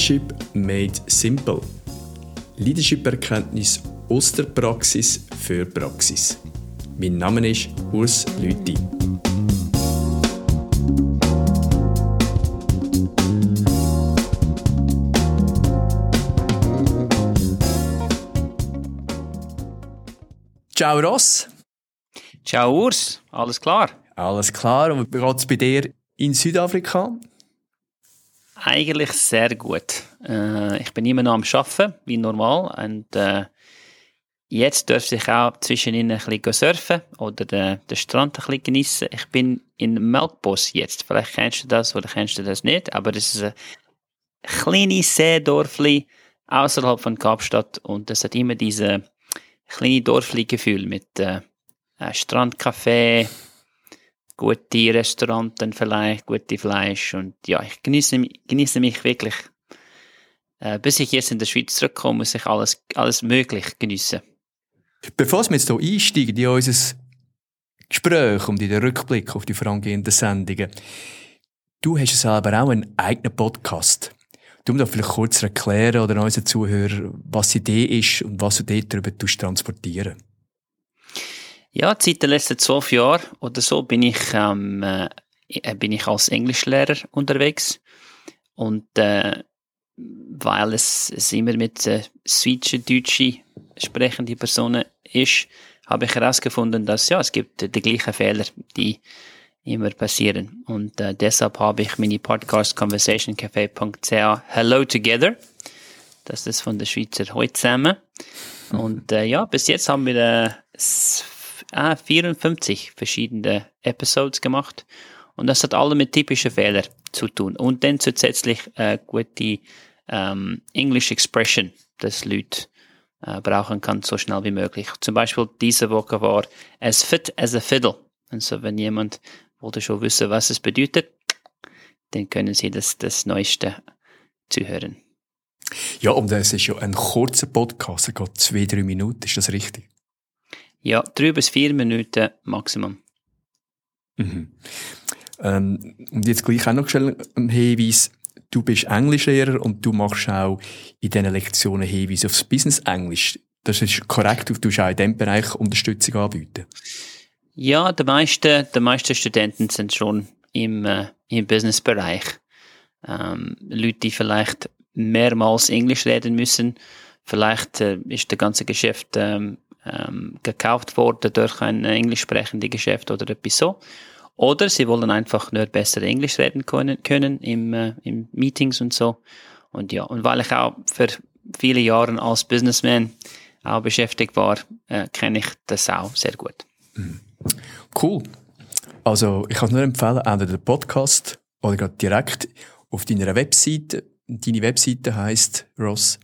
Leadership made simple. Leadership-Erkenntnis aus der Praxis für Praxis. Mein Name ist Urs Lüthi. Ciao Ross. Ciao Urs, alles klar? Alles klar. Und wie geht es bei dir in Südafrika? Eigentlich sehr gut. Äh, ich bin immer noch am Arbeiten, wie normal. Und äh, jetzt dürfte ich auch zwischen ihnen ein bisschen surfen oder den, den Strand ein bisschen geniessen. Ich bin in Melkbos jetzt. Vielleicht kennst du das oder kennst du das nicht, aber das ist ein kleines Seedorfli außerhalb von Kapstadt und es hat immer diese kleine Dorfli-Gefühl mit äh, Strandcafé, gute Restaurants vielleicht, gute Fleisch und ja, ich genieße, genieße mich wirklich. Äh, bis ich jetzt in der Schweiz zurückkomme, muss ich alles, alles möglich geniessen. Bevor wir jetzt hier einsteigen in unser Gespräch und in den Rückblick auf die vorangehenden Sendungen, du hast selber auch einen eigenen Podcast. Du musst vielleicht kurz erklären oder unseren Zuhörern, was die Idee ist und was du dort darüber transportieren ja, seit den letzten zwölf Jahren oder so bin ich, ähm, äh, bin ich als Englischlehrer unterwegs. Und äh, weil es, es immer mit äh, Switchen, Deutsche sprechende Personen ist, habe ich herausgefunden, dass ja, es gibt äh, die gleichen Fehler, die immer passieren. Und äh, deshalb habe ich meine Podcast conversationcafe.ch Hello Together. Das ist von der Schweizer heute zusammen. Und äh, ja, bis jetzt haben wir äh, ah, 54 verschiedene Episodes gemacht. Und das hat alle mit typischen Fehlern zu tun. Und dann zusätzlich äh, gute ähm, English Expression, das Leute äh, brauchen kann, so schnell wie möglich. Zum Beispiel diese Woche war as fit as a fiddle. Und so, wenn jemand wollte schon wissen, was es bedeutet, dann können Sie das, das Neueste zuhören. Ja, und es ist ja ein kurzer Podcast, er geht zwei, drei Minuten, ist das richtig? Ja, drei bis vier Minuten Maximum. Mhm. Ähm, und jetzt gleich auch noch schnell ein Hinweis. Du bist Englischlehrer und du machst auch in diesen Lektionen Hinweise aufs Business Englisch. Das ist korrekt, du tust auch in diesem Bereich Unterstützung anbieten. Ja, die meisten, die meisten Studenten sind schon im, äh, im Businessbereich. Ähm, Leute, die vielleicht mehrmals Englisch reden müssen. Vielleicht äh, ist das ganze Geschäft ähm, ähm, gekauft worden durch ein englisch sprechendes Geschäft oder etwas so. Oder sie wollen einfach nur besser Englisch reden können, können im, äh, im Meetings und so. Und ja, und weil ich auch für viele Jahre als Businessman auch beschäftigt war, äh, kenne ich das auch sehr gut. Mhm. Cool. Also ich kann nur empfehlen, entweder den Podcast oder gerade direkt auf deiner Webseite. Deine Webseite heißt Ross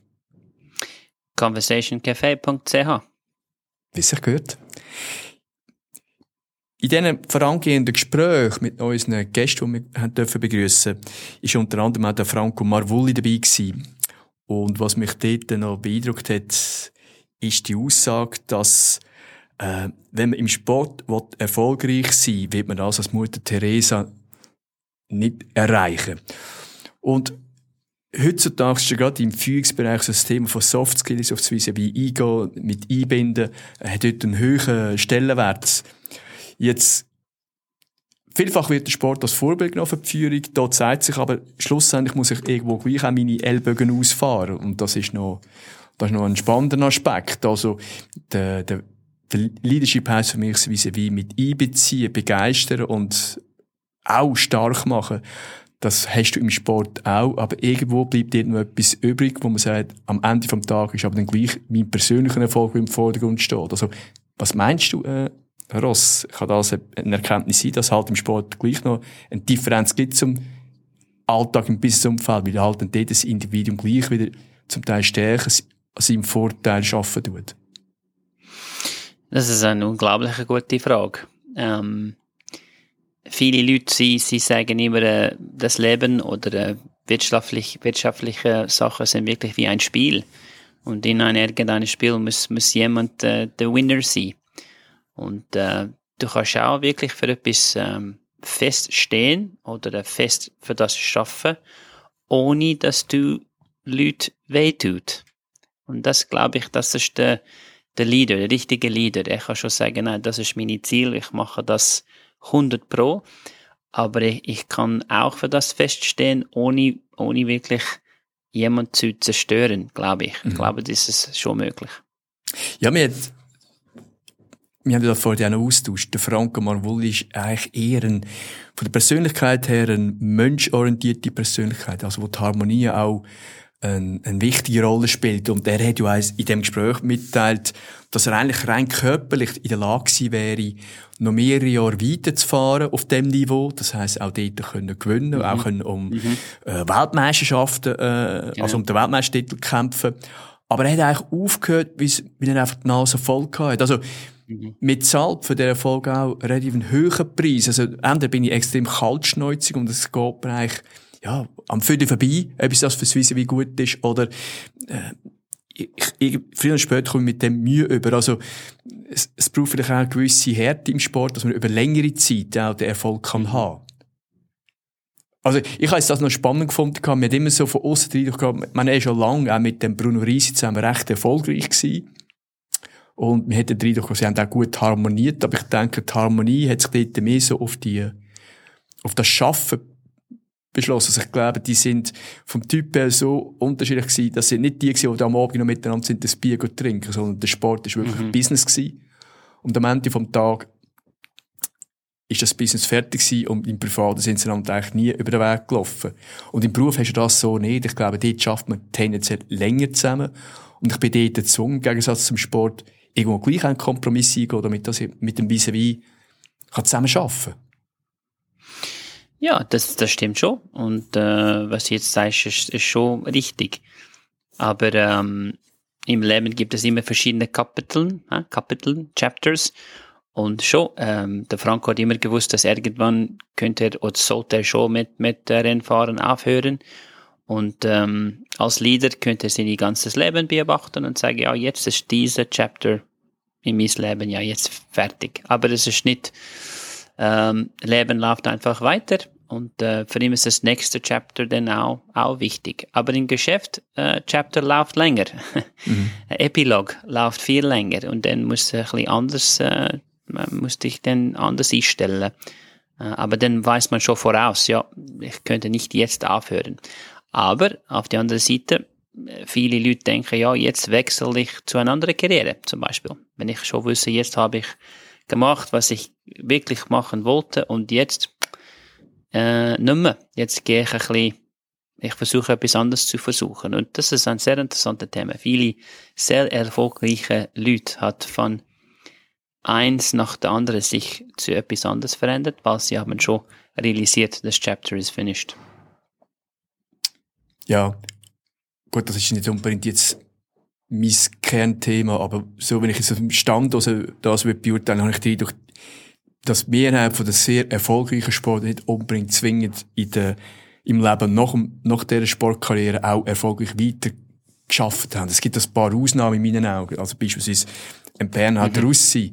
conversationcafe.ch wie es sich gehört. In diesen vorangehenden Gesprächen mit unseren Gästen, die wir dürfen begrüßen, ist unter anderem auch der Franco Marvulli dabei gewesen. Und was mich dort noch beeindruckt hat, ist die Aussage, dass äh, wenn man im Sport erfolgreich sein will, wird man das als Mutter Teresa nicht erreichen. Und heutzutage ist ja gerade im Führungsbereich so das Thema von Soft Skills auf Weise wie eingehen, mit einbinden, äh, hat dort einen höheren Stellenwert. Jetzt, vielfach wird der Sport als Vorbild genommen für die Führung, da zeigt sich aber, schlussendlich muss ich irgendwo gleich auch meine Ellbogen ausfahren. Und das ist noch, das ist noch ein spannender Aspekt. Also, der, der, der Leadership heisst für mich, wie mit einbeziehen, begeistern und auch stark machen das hast du im Sport auch, aber irgendwo bleibt dir noch etwas übrig, wo man sagt, am Ende vom Tag ist aber dann gleich mein persönlicher Erfolg, im Vordergrund steht. Also, was meinst du, äh, Ross? Kann das eine Erkenntnis sein, dass halt im Sport gleich noch eine Differenz gibt zum Alltag im Businessumfeld, weil halt dann dort das Individuum gleich wieder zum Teil stärker seinem Vorteil schaffen tut? Das ist eine unglaublich gute Frage. Ähm viele Leute, sie, sie sagen immer, äh, das Leben oder äh, wirtschaftlich, wirtschaftliche Sachen sind wirklich wie ein Spiel. Und in einem irgendeinem Spiel muss, muss jemand äh, der Winner sein. Und äh, du kannst auch wirklich für etwas ähm, feststehen oder fest für das schaffen, ohne dass du Leute wehtut. Und das glaube ich, das ist der, der Leader, der richtige Leader. Er kann schon sagen, nein, das ist mein Ziel, ich mache das 100 pro. Aber ich, ich kann auch für das feststehen, ohne, ohne wirklich jemand zu zerstören, glaube ich. Ich mhm. glaube, das ist schon möglich. Ja, wir, wir haben ja vorhin auch noch austauscht. Der Franco Marvulli ist eigentlich eher ein, von der Persönlichkeit her eine menschorientierte Persönlichkeit, also wo die Harmonie auch eine, eine wichtige Rolle spielt. Und er hat ja in dem Gespräch mitteilt, dass er eigentlich rein körperlich in der Lage gewesen wäre, noch mehrere Jahre weiterzufahren auf dem Niveau. Das heisst, auch dort können gewinnen, mhm. auch können um mhm. äh, Weltmeisterschaften, äh, genau. also um den Weltmeistertitel kämpfen. Aber er hat eigentlich aufgehört, weil er einfach die Nase voll hatte. Also, Mhm. Mit Salb für diesen Erfolg auch relativ einen höheren Preis. Also, entweder bin ich extrem kaltschneuzig und es geht mir eigentlich ja, am Viertel vorbei, ob es das für Swiss wie gut ist, oder, äh, ich, ich, früher oder später komme ich mit dem Mühe über. Also, es, es braucht vielleicht auch eine gewisse Härte im Sport, dass man über längere Zeit auch den Erfolg kann mhm. haben. Also, ich habe das noch spannend gefunden. Man hat immer so von außen gehabt, man ist schon lange auch mit dem Bruno Risi zusammen recht erfolgreich gewesen. Und man hat den Eindruck, sie haben auch gut harmoniert. Aber ich denke, die Harmonie hat sich dort mehr so auf die, auf das Schaffen beschlossen. Also ich glaube, die sind vom Typ her so unterschiedlich gewesen, dass sie nicht die gewesen, die am Abend noch miteinander sind, das Bier trinken, sondern der Sport ist wirklich mhm. Business gewesen. Und am Ende vom Tag ist das Business fertig gewesen und im Privaten sind sie eigentlich nie über den Weg gelaufen. Und im Beruf hast du das so nicht. Ich glaube, dort schafft man tendenziell länger zusammen. Und ich bin dort gezwungen, im Gegensatz zum Sport, irgendwo gleich einen Kompromiss eingehen, damit ich mit dem Vis-à-vis zusammen arbeiten kann. Ja, das, das stimmt schon. Und äh, was du jetzt sagst, ist, ist schon richtig. Aber ähm, im Leben gibt es immer verschiedene Kapitel, äh, Kapitel, Chapters. Und schon, ähm, der Franco hat immer gewusst, dass irgendwann könnte er oder sollte er schon mit, mit Rennfahren aufhören. Und ähm, als Leader könnte er sein ganzes Leben beobachten und sagen, ja, jetzt ist dieser Chapter in meinem Leben ja jetzt fertig. Aber es ist nicht ähm, Leben läuft einfach weiter und äh, für ihn ist das nächste Chapter dann auch, auch wichtig. Aber im Geschäft, äh, Chapter läuft länger. Mhm. Epilog läuft viel länger und dann muss ein bisschen anders, äh, man muss dich dann anders einstellen. Äh, aber dann weiß man schon voraus, ja, ich könnte nicht jetzt aufhören. Aber auf der anderen Seite, viele Leute denken, ja, jetzt wechsle ich zu einer anderen Karriere, zum Beispiel. Wenn ich schon wüsste, jetzt habe ich gemacht, was ich wirklich machen wollte und jetzt äh, nicht mehr. Jetzt gehe ich ein bisschen, ich versuche etwas anderes zu versuchen. Und das ist ein sehr interessantes Thema. Viele sehr erfolgreiche Leute hat von eins nach der anderen sich zu etwas anderes verändert, weil sie haben schon realisiert, das Chapter is finished. Ja, gut, das ist nicht unbedingt jetzt mein Kernthema, aber so, wenn ich jetzt auf dem Stand also das beurteilen habe ich die durch dass Mehrheit von den sehr erfolgreichen Sportlern nicht unbedingt zwingend in der, im Leben nach, nach dieser Sportkarriere auch erfolgreich weiter geschafft haben. Es gibt ein paar Ausnahmen in meinen Augen. Also beispielsweise ein Bernhard mhm. Russi,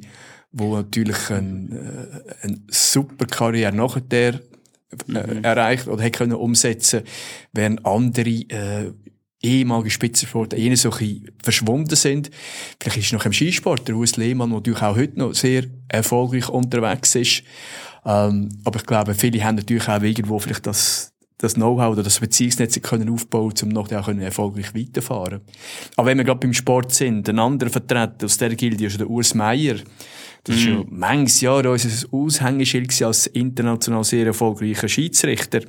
wo natürlich eine, äh, eine super Karriere nachher der äh, mhm. erreicht oder hätte können umsetzen, während andere äh, ehemalige Spitzensportler eher so ein verschwunden sind. Vielleicht ist es noch im Skisport, der Urs Lehmann, der natürlich auch heute noch sehr erfolgreich unterwegs ist. Ähm, aber ich glaube, viele haben natürlich auch irgendwo vielleicht das, das Know-how oder das Beziehungsnetz können aufbauen, um noch auch erfolgreich weiterfahren. Aber wenn wir gerade beim Sport sind, ein anderer Vertreter aus der Gilde ist der Urs Meier. Das ist ja mhm. manches Jahr unser Aushängeschild als international sehr erfolgreicher Schiedsrichter.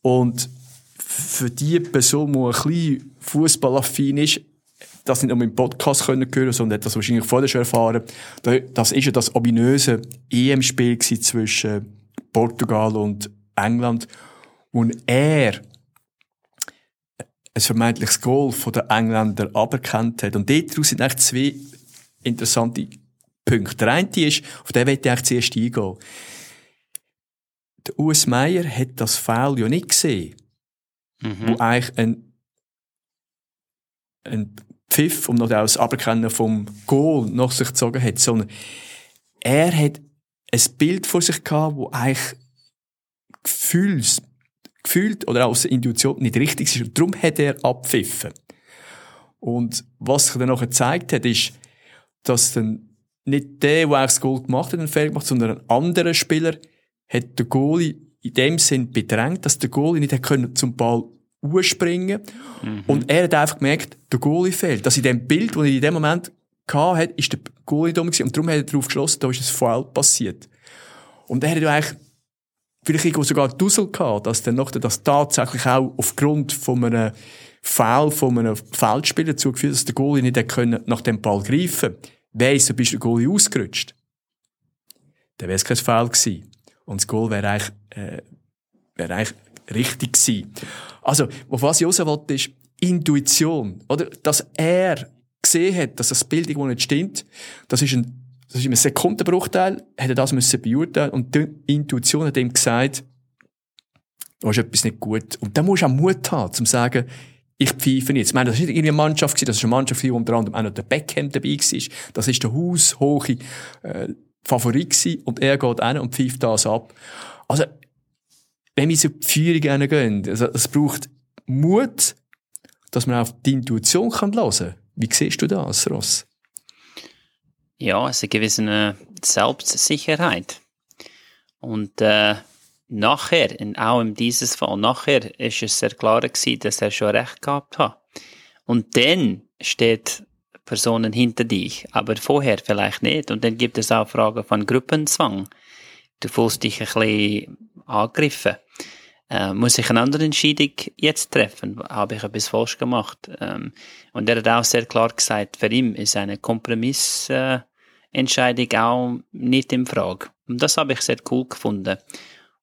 Und für die Person, die ein bisschen fußballaffin ist, das nicht nur im Podcast können hören, sondern hat das wahrscheinlich vorher schon erfahren. Das ist ja das ominöse EM-Spiel zwischen Portugal und England, wo er ein vermeintliches Goal von den Engländern aberkannt hat. Und daraus sind eigentlich zwei interessante Punkte. Der eine ist, auf den möchte ich eigentlich zuerst eingehen. Der US Meyer hat das Foul ja nicht gesehen mhm. wo eigentlich ein, ein Pfiff und noch das Aberkennen vom Goal nach sich gezogen hat, sondern er hat ein Bild vor sich gehabt, wo eigentlich Gefühls, gefühlt oder aus der Intuition nicht richtig ist. Und darum hat er abpfiffen. Und was sich dann nachher gezeigt hat, ist, dass dann nicht der, der das Goal gemacht hat, einen Fehler gemacht, sondern ein anderer Spieler hat den Goalie in dem Sinn bedrängt, dass der Goalie nicht können zum Ball urspringen mhm. Und er hat einfach gemerkt, der Goalie fehlt. Dass in dem Bild, das er in dem Moment hatte, ist der Goalie dumm gewesen. Und darum hat er darauf geschlossen, da ist ein Foul passiert. Und er hat eigentlich vielleicht irgendwo sogar Dussel gehabt, dass dann noch das tatsächlich auch aufgrund von einem Foul von einem Feldspieler zugeführt, dass der Goalie nicht können nach dem Ball greifen Weiss, du bist der Goalie ausgerutscht. Dann wäre es kein Foul gewesen. Und das Goal wäre eigentlich, äh, wäre eigentlich richtig gewesen. Also, auf was ich raus wollte, ist Intuition. Oder? Dass er gesehen hat, dass das Bild irgendwo nicht stimmt. Das ist ein, das ist ein Sekundenbruchteil, er das müssen beurteilen und die Intuition hat ihm gesagt, da ist etwas nicht gut. Und da musst du auch Mut haben, zum zu sagen, ich pfeife jetzt. Ich meine, das war nicht irgendwie eine Mannschaft, gewesen, das war eine Mannschaft, die unter anderem auch noch der Beckham dabei war. Das ist der haushohe äh, Favorit gewesen. und er geht hin und pfeift das ab. Also, wenn wir so die Führung gehen, also, es braucht Mut, dass man auf die Intuition kann hören kann. Wie siehst du das, Ross? Ja, es ist eine gewisse Selbstsicherheit. Und äh, nachher, auch in dieses Fall, nachher ist es sehr klar gewesen, dass er schon recht gehabt hat. Und dann steht Personen hinter dich, aber vorher vielleicht nicht. Und dann gibt es auch Fragen von Gruppenzwang. Du fühlst dich ein bisschen angegriffen. Äh, muss ich eine andere Entscheidung jetzt treffen? Habe ich etwas falsch gemacht? Ähm, und er hat auch sehr klar gesagt, für ihn ist eine Kompromissentscheidung äh, auch nicht in Frage. Und das habe ich sehr cool gefunden.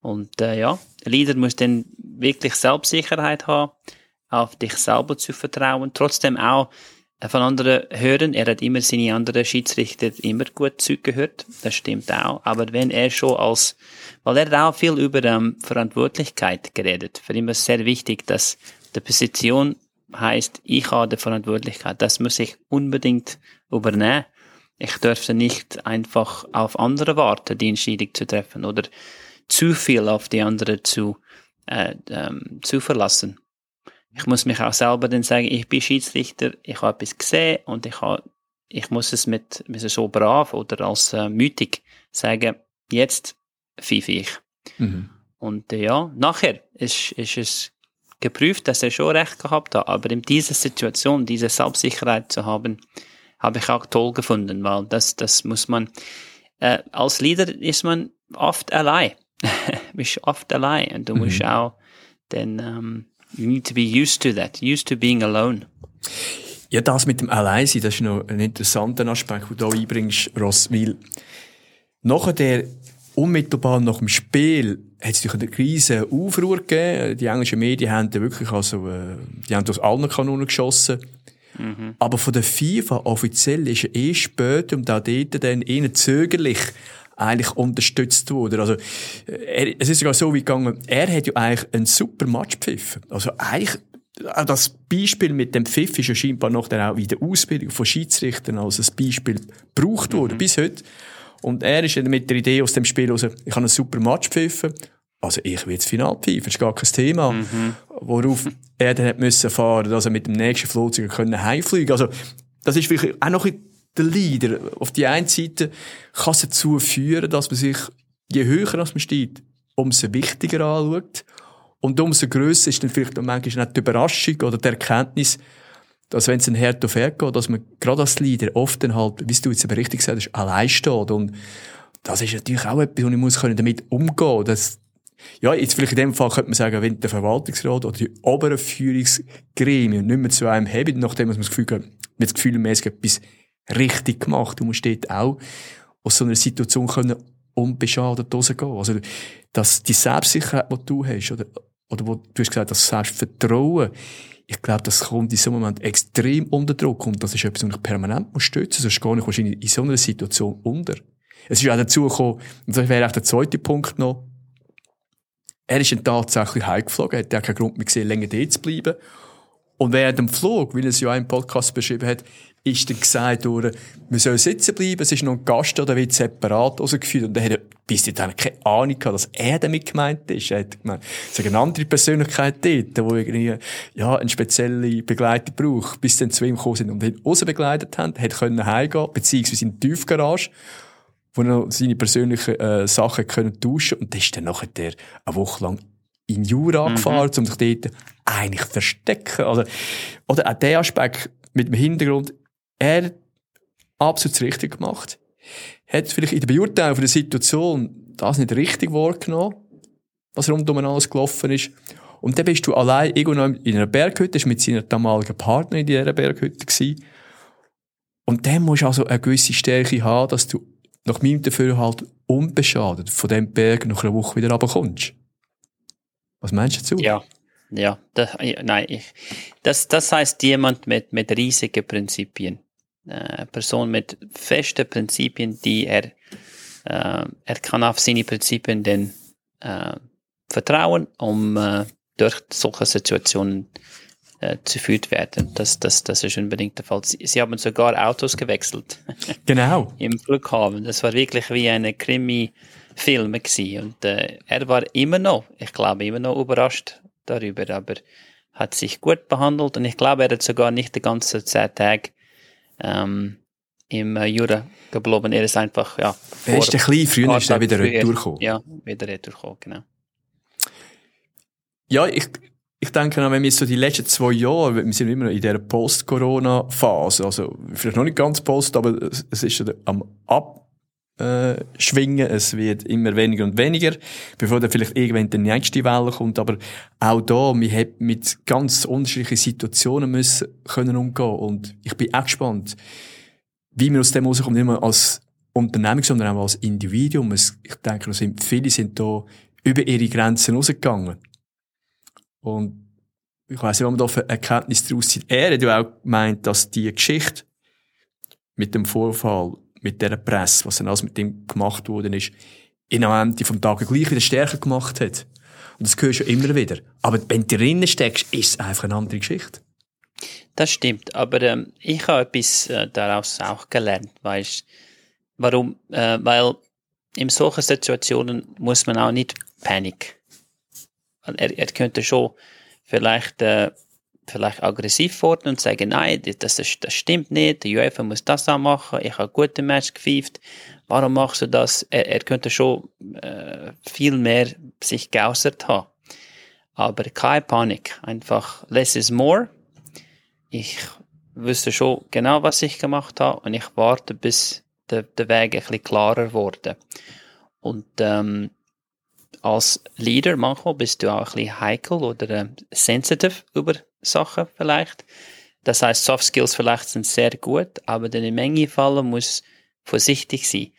Und äh, ja, der Leader muss dann wirklich Selbstsicherheit haben, auf dich selber zu vertrauen, trotzdem auch von anderen hören. Er hat immer seine anderen Schiedsrichter immer gut zugehört. Das stimmt auch. Aber wenn er schon als, weil er hat auch viel über ähm, Verantwortlichkeit geredet. Für ihn ist es sehr wichtig, dass die Position heißt, ich habe die Verantwortlichkeit. Das muss ich unbedingt übernehmen. Ich dürfte nicht einfach auf andere warten, die Entscheidung zu treffen oder zu viel auf die andere zu, äh, ähm, zu verlassen ich muss mich auch selber dann sagen, ich bin Schiedsrichter, ich habe etwas gesehen und ich, habe, ich muss es mit, mit so brav oder als äh, mütig sagen, jetzt pfeife ich. Mhm. Und äh, ja, nachher ist, ist es geprüft, dass er schon recht gehabt hat, aber in dieser Situation, diese Selbstsicherheit zu haben, habe ich auch toll gefunden, weil das, das muss man, äh, als Leader ist man oft allein. bist oft allein und du mhm. musst auch dann, ähm, You need to be used to that, used to being alone. Ja, das mit dem Alleinsein, das ist noch ein interessanter Aspekt, den du hier einbringst, Ross, weil nachher der unmittelbar nach dem Spiel hat es natürlich eine riesen Aufruhr gegeben. Die englischen Medien haben da wirklich also, äh, die haben aus allen Kanonen geschossen. Mhm. Aber von der FIFA offiziell ist er eh später und auch dort dann eher zögerlich eigentlich unterstützt wurde. Also, er, es ist sogar so wie gegangen, er hat ja eigentlich einen super Match gepfiffen. Also eigentlich, das Beispiel mit dem Pfiff ist ja scheinbar noch dann auch in der Ausbildung von Schiedsrichtern als ein Beispiel gebraucht worden, mhm. bis heute. Und er ist dann mit der Idee aus dem Spiel raus, ich habe einen super Match gepfiffen, also ich will jetzt Final pfeifen, das ist gar kein Thema. Mhm. Worauf er dann hat müssen fahren, dass er mit dem nächsten Flugzeug können heimfliegen. Also das ist vielleicht auch noch ein der Leader. Auf die einen Seite kann es dazu führen, dass man sich, je höher man steht, umso wichtiger anschaut. Und umso grösser ist dann vielleicht auch manchmal nicht die Überraschung oder die Erkenntnis, dass wenn es ein Herd auf Herd geht, dass man gerade als Leader oft dann halt, wie du jetzt aber richtig gesagt hast, allein steht. Und das ist natürlich auch etwas, wo ich muss damit umgehen das ja, jetzt vielleicht in dem Fall könnte man sagen, wenn der Verwaltungsrat oder die oberen Führungsgremien nicht mehr zu einem haben, nachdem man das Gefühl hat, man hat etwas richtig gemacht. Du musst dort auch aus so einer Situation können unbeschadet rausgehen. Also, dass die Selbstsicherheit, die du hast, oder, oder wo du hast gesagt, das Selbstvertrauen, ich glaube, das kommt in so einem Moment extrem unter Druck und das ist etwas, was ich permanent muss stützen, sonst gar nicht wahrscheinlich in so einer Situation unter. Es ist auch dazu gekommen, und das wäre auch der zweite Punkt noch, er ist dann tatsächlich heimgeflogen, hat ja keinen Grund mehr gesehen, länger dort zu bleiben. Und während dem Flug, wie er es ja im Podcast beschrieben hat, ist dann gesagt worden, wir sollen sitzen bleiben, es ist noch ein Gast, der wird separat rausgeführt. Und er hat bis dahin keine Ahnung gehabt, dass er damit gemeint ist. Er hat gemeint, es ist eine andere Persönlichkeit dort, die irgendwie, ja, eine spezielle Begleitung braucht, bis dann zu ihm gekommen sind und ihn raus begleitet haben, hat können heimgehen, beziehungsweise in die Tiefgarage, wo er seine persönlichen, äh, Sachen können tauschen und das ist dann nachher der eine Woche lang in Jura mhm. gefahren, um sich dort eigentlich verstecken. Also, oder auch der Aspekt mit dem Hintergrund, er absolut das Richtige gemacht. Hat vielleicht in der Beurteilung der Situation das nicht richtig wahrgenommen, was rundum alles gelaufen ist. Und dann bist du allein irgendwo in einer Berghütte, ist mit seiner damaligen Partnerin in dieser Berghütte gewesen. Und dann musst du also eine gewisse Stärke haben, dass du nach meinem Dafürhalt unbeschadet von dem Berg nach einer Woche wieder runterkommst. Was meinst du dazu? Ja, ja, das, nein, ich, das, das heißt jemand mit, mit riesigen Prinzipien. Äh, Person mit festen Prinzipien, die er, äh, er kann auf seine Prinzipien dann äh, vertrauen, um äh, durch solche Situationen äh, zu führt werden. Das, das, das ist unbedingt der Fall. Sie, sie haben sogar Autos gewechselt. Genau. Im Flughafen. Das war wirklich wie eine Krimi-Film Und äh, er war immer noch, ich glaube, immer noch überrascht darüber, aber hat sich gut behandelt und ich glaube, er hat sogar nicht die ganze zehn Tage ähm, im äh, Jura geblieben. Er ist einfach, ja. Er ist ein bisschen früher ist er wieder retourgekommen. Ja, wieder retourgekommen, genau. Ja, ich, ich denke wenn wir so die letzten zwei Jahre, wir sind immer noch in dieser Post-Corona-Phase, also vielleicht noch nicht ganz Post, aber es ist am Ab äh, schwingen. Es wird immer weniger und weniger, bevor dann vielleicht irgendwann die nächste Welle kommt. Aber auch da, wir haben mit ganz unterschiedlichen Situationen müssen können umgehen. Und ich bin auch gespannt, wie wir aus dem rauskommen, nicht nur als Unternehmung, sondern auch als Individuum. Ich denke, sind, viele sind da über ihre Grenzen rausgegangen. Und ich weiss nicht, ob man da für Erkenntnis daraus zieht. Er hat ja auch gemeint, dass die Geschichte mit dem Vorfall mit dieser Presse, was dann alles mit dem gemacht worden ist, in am Ende vom Tag gleich wieder stärker gemacht hat. Und das hörst du immer wieder. Aber wenn du drinnen steckst, ist es einfach eine andere Geschichte. Das stimmt, aber ähm, ich habe etwas äh, daraus auch gelernt, weißt Warum? Äh, weil in solchen Situationen muss man auch nicht Panik. Er, er könnte schon vielleicht äh, vielleicht aggressiv worden und sagen, nein, das, das, das stimmt nicht, die UEFA muss das auch machen, ich habe gute Match gepfeift, warum machst du das? Er, er könnte schon äh, viel mehr sich geäußert haben. Aber keine Panik, einfach less is more. Ich wüsste schon genau, was ich gemacht habe und ich warte, bis der, der Weg ein bisschen klarer wurde. Und ähm, als Leader manchmal bist du auch ein bisschen heikel oder äh, sensitive über Sachen vielleicht. Das heißt, Soft Skills vielleicht sind sehr gut, aber in Menge Fällen muss vorsichtig sein,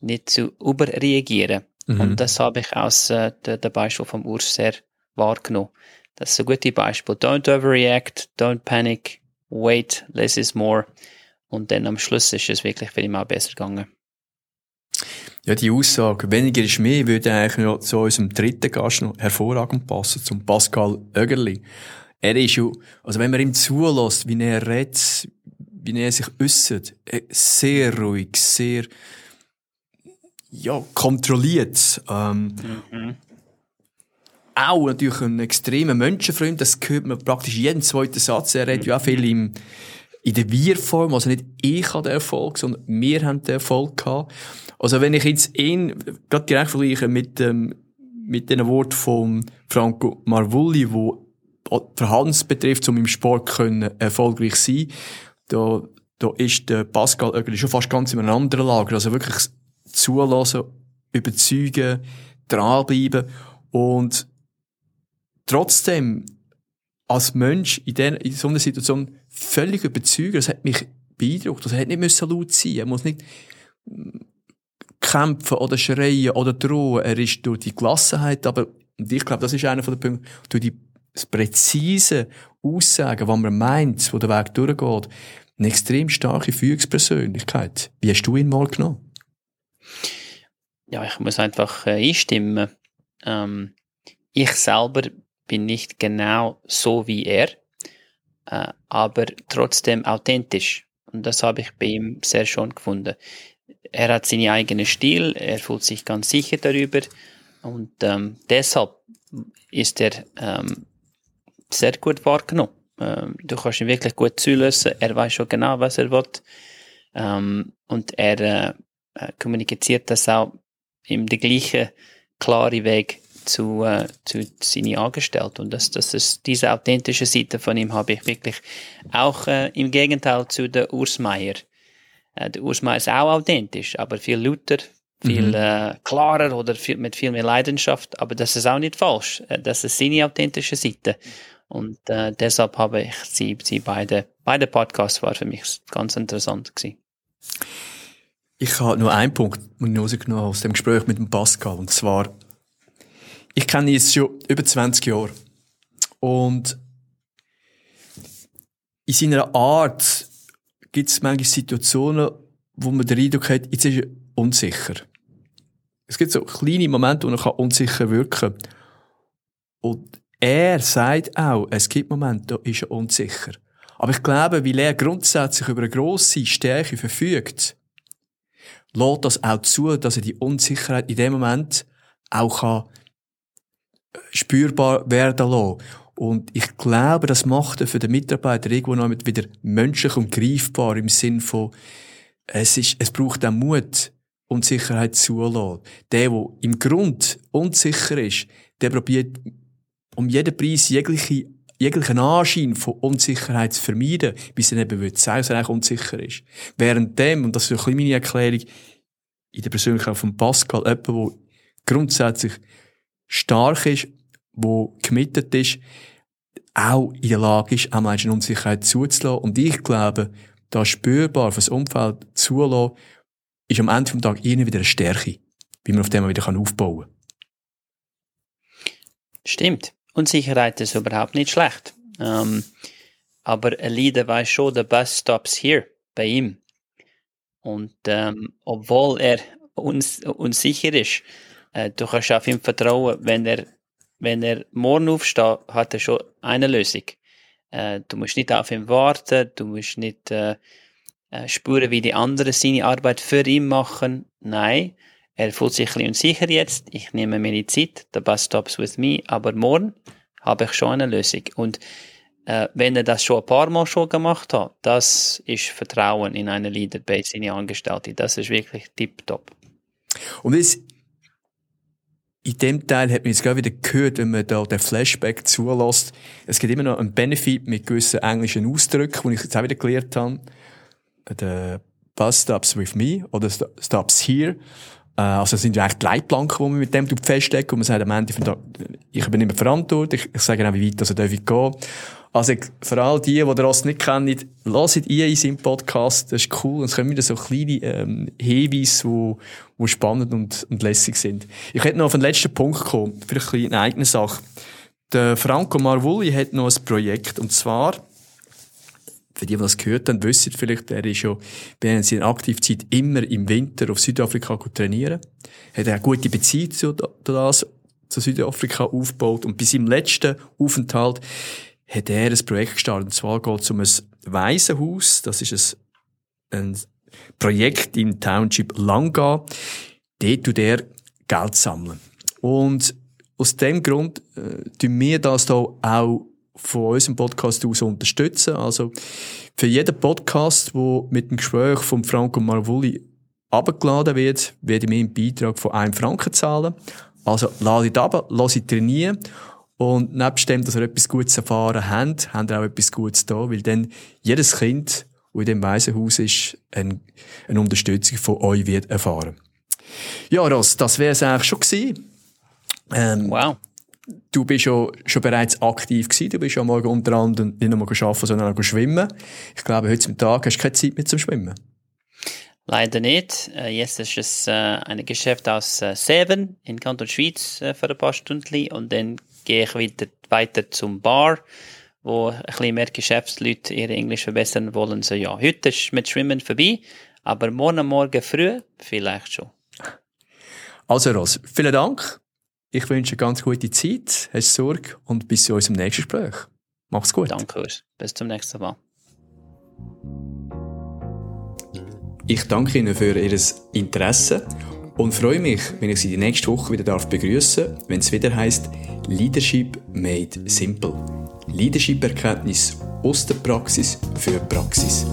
nicht zu überreagieren. Mhm. Und das habe ich aus äh, der, der Beispiel vom Urs sehr wahrgenommen. Das ist ein gutes Beispiel. Don't overreact, don't panic, wait, less is more. Und dann am Schluss ist es wirklich für ihn auch besser gegangen. Ja, die Aussage, weniger ist mehr, würde eigentlich noch zu unserem dritten Gast noch hervorragend passen, zum Pascal Oegerli. Er ist ja, also wenn man ihm zulässt, wie er redet, wie er sich äußert, äh, sehr ruhig, sehr, ja, kontrolliert, ähm, mhm. Auch natürlich ein extremer Menschenfreund, das hört man praktisch jeden zweiten Satz. Er redet ja auch viel im, in der Wir-Form, also nicht ich habe den Erfolg, sondern wir haben den Erfolg gehabt. Also wenn ich jetzt ihn gerade direkt vergleiche mit, ähm, mit den Worten von Franco Marvulli, wo Verhaltens betrifft, um im Sport können erfolgreich sein, da, da ist der Pascal Oegli schon fast ganz in einem anderen Lager. Also wirklich zulassen, überzeugen, dranbleiben und trotzdem als Mensch in, der, in so einer Situation völlig überzeugen. Das hat mich beeindruckt. Das hat nicht müssen laut sein. Er muss nicht kämpfen oder schreien oder drohen. Er ist durch die Gelassenheit, aber und ich glaube, das ist einer von den Punkten, durch die präzise Aussagen, was man meint, wo der Weg durchgeht, eine extrem starke Führungspersönlichkeit. Wie hast du ihn mal genommen? Ja, ich muss einfach äh, einstimmen. Ähm, ich selber bin nicht genau so wie er. äh, aber trotzdem authentisch. Und das habe ich bei ihm sehr schon gefunden. Er hat seinen eigenen Stil, er fühlt sich ganz sicher darüber und ähm, deshalb ist er ähm, sehr gut wahrgenommen. Ähm, du kannst ihn wirklich gut zulassen, er weiß schon genau, was er will ähm, und er äh, äh kommuniziert das auch im den gleichen klaren Weg zu, äh, zu seinen Angestellten. Und das, das ist, diese authentische Seite von ihm habe ich wirklich auch äh, im Gegenteil zu der Urs Meier. Äh, der Urs Meier ist auch authentisch, aber viel lauter, viel mhm. äh, klarer oder viel, mit viel mehr Leidenschaft. Aber das ist auch nicht falsch. Äh, das ist seine authentische Seite. Und äh, deshalb habe ich sie, sie beide, beide Podcasts war für mich ganz interessant gewesen. Ich habe nur einen Punkt rausgenommen aus dem Gespräch mit dem Pascal. Und zwar, ich kenne ihn schon über 20 Jahre. Und in seiner Art gibt es manchmal Situationen, wo man den Eindruck hat, jetzt ist er unsicher. Es gibt so kleine Momente, wo er unsicher wirken kann. Und er sagt auch, es gibt Momente, da ist er unsicher. Aber ich glaube, weil er grundsätzlich über eine grosse Stärke verfügt, lässt das auch zu, dass er die Unsicherheit in dem Moment auch kann spürbar werden lassen. Und ich glaube, das macht er für den Mitarbeiter irgendwo noch wieder menschlich und greifbar im Sinn von, es ist, es braucht auch Mut, Unsicherheit zulassen. Der, der im Grund unsicher ist, der probiert um jeden Preis jegliche, jeglichen Anschein von Unsicherheit zu vermeiden, bis er eben wird er eigentlich unsicher ist. Während dem, und das ist ein bisschen meine Erklärung, in der Persönlichkeit von Pascal, jemand, der grundsätzlich stark ist, wo committed ist, auch in der Lage ist, auch Menschen Unsicherheit zuzulassen. Und ich glaube, da spürbar fürs Umfeld zulassen, ist am Ende des Tages irgendwie wieder eine Stärke, wie man auf dem wieder aufbauen kann. Stimmt. Unsicherheit ist überhaupt nicht schlecht. Ähm, aber Leader weiß schon, the bus stops here bei ihm. Und ähm, obwohl er uns, unsicher ist, äh, du kannst auf ihn vertrauen, wenn er, wenn er morgen aufsteht, hat er schon eine Lösung. Äh, du musst nicht auf ihn warten, du musst nicht äh, äh, spüren, wie die anderen seine Arbeit für ihn machen. Nein, er fühlt sich ein unsicher jetzt, ich nehme mir die Zeit, the bus stops with me, aber morgen habe ich schon eine Lösung. Und äh, wenn er das schon ein paar Mal schon gemacht hat, das ist Vertrauen in eine Leaderbase, in die Angestellte. Das ist wirklich tipptopp. Und es in dem Teil hat man jetzt gerade wieder gehört, wenn man da den Flashback zulässt. Es gibt immer noch einen Benefit mit gewissen englischen Ausdrücken, die ich jetzt auch wieder gelernt habe. Der Bus stops with me oder stops here. Äh, also es sind ja echt Leitplanken, die man mit dem festlegt und man sagt am Ende von Tag, ich übernehme Verantwortung, ich, ich sage auch, wie weit also darf ich gehen. Also für all die, die das nicht kennen, lasst ihr in seinem Podcast, das ist cool, und es kommen wieder so kleine ähm, Hinweise, wo, wo spannend und, und lässig sind. Ich hätte noch auf den letzten Punkt kommen, vielleicht ein eine eigene Sache. Der Franco Marvulli hat noch ein Projekt, und zwar, für die, die das gehört haben, wissen vielleicht, er ist ja während seiner Aktivzeit immer im Winter auf Südafrika trainieren. Hat eine gute Beziehung zu das, zu Südafrika aufgebaut und bei seinem letzten Aufenthalt hat er ein Projekt gestartet. Und zwar geht es um ein Waisenhaus. Das ist ein, ein Projekt im Township Langa. Dort tut er Geld sammeln. Und aus dem Grund äh, tun wir das da auch von unserem Podcast aus unterstützen. Also für jeden Podcast, wo mit dem Gespräch von Franco Marvulli abgeladen wird, werden wir einen Beitrag von einem Franken zahlen. Also lade it ab, lass it trainieren und nebst dem, dass ihr etwas Gutes erfahren habt, habt ihr auch etwas Gutes da, weil dann jedes Kind, das in dem Waisenhaus ist, eine, eine Unterstützung von euch wird erfahren. Ja, Ross, das wäre es eigentlich schon gewesen. Ähm, wow. Du bist ja schon bereits aktiv gewesen. Du bist ja morgen unter anderem nicht nur arbeiten, sondern auch schwimmen. Ich glaube, heute Tag hast du keine Zeit mehr zum Schwimmen. Leider nicht. Äh, jetzt ist es äh, ein Geschäft aus äh, Seven in Kanton Schweiz für ein paar Stunden und dann gehe ich wieder weiter zum Bar, wo ein bisschen mehr Geschäftsleute ihr Englisch verbessern wollen. So, ja, heute ist mit Schwimmen vorbei, aber morgen Morgen früh vielleicht schon. Also Ross, vielen Dank. Ich wünsche eine ganz gute Zeit, hast Sorge und bis zu unserem nächsten Gespräch. Mach's gut. Danke euch. Bis zum nächsten Mal. Ich danke Ihnen für Ihr Interesse und freue mich, wenn ich Sie die nächste Woche wieder darf begrüßen, wenn es wieder heißt Leadership made simple. Leadership-Erkenntnis aus der Praxis für Praxis.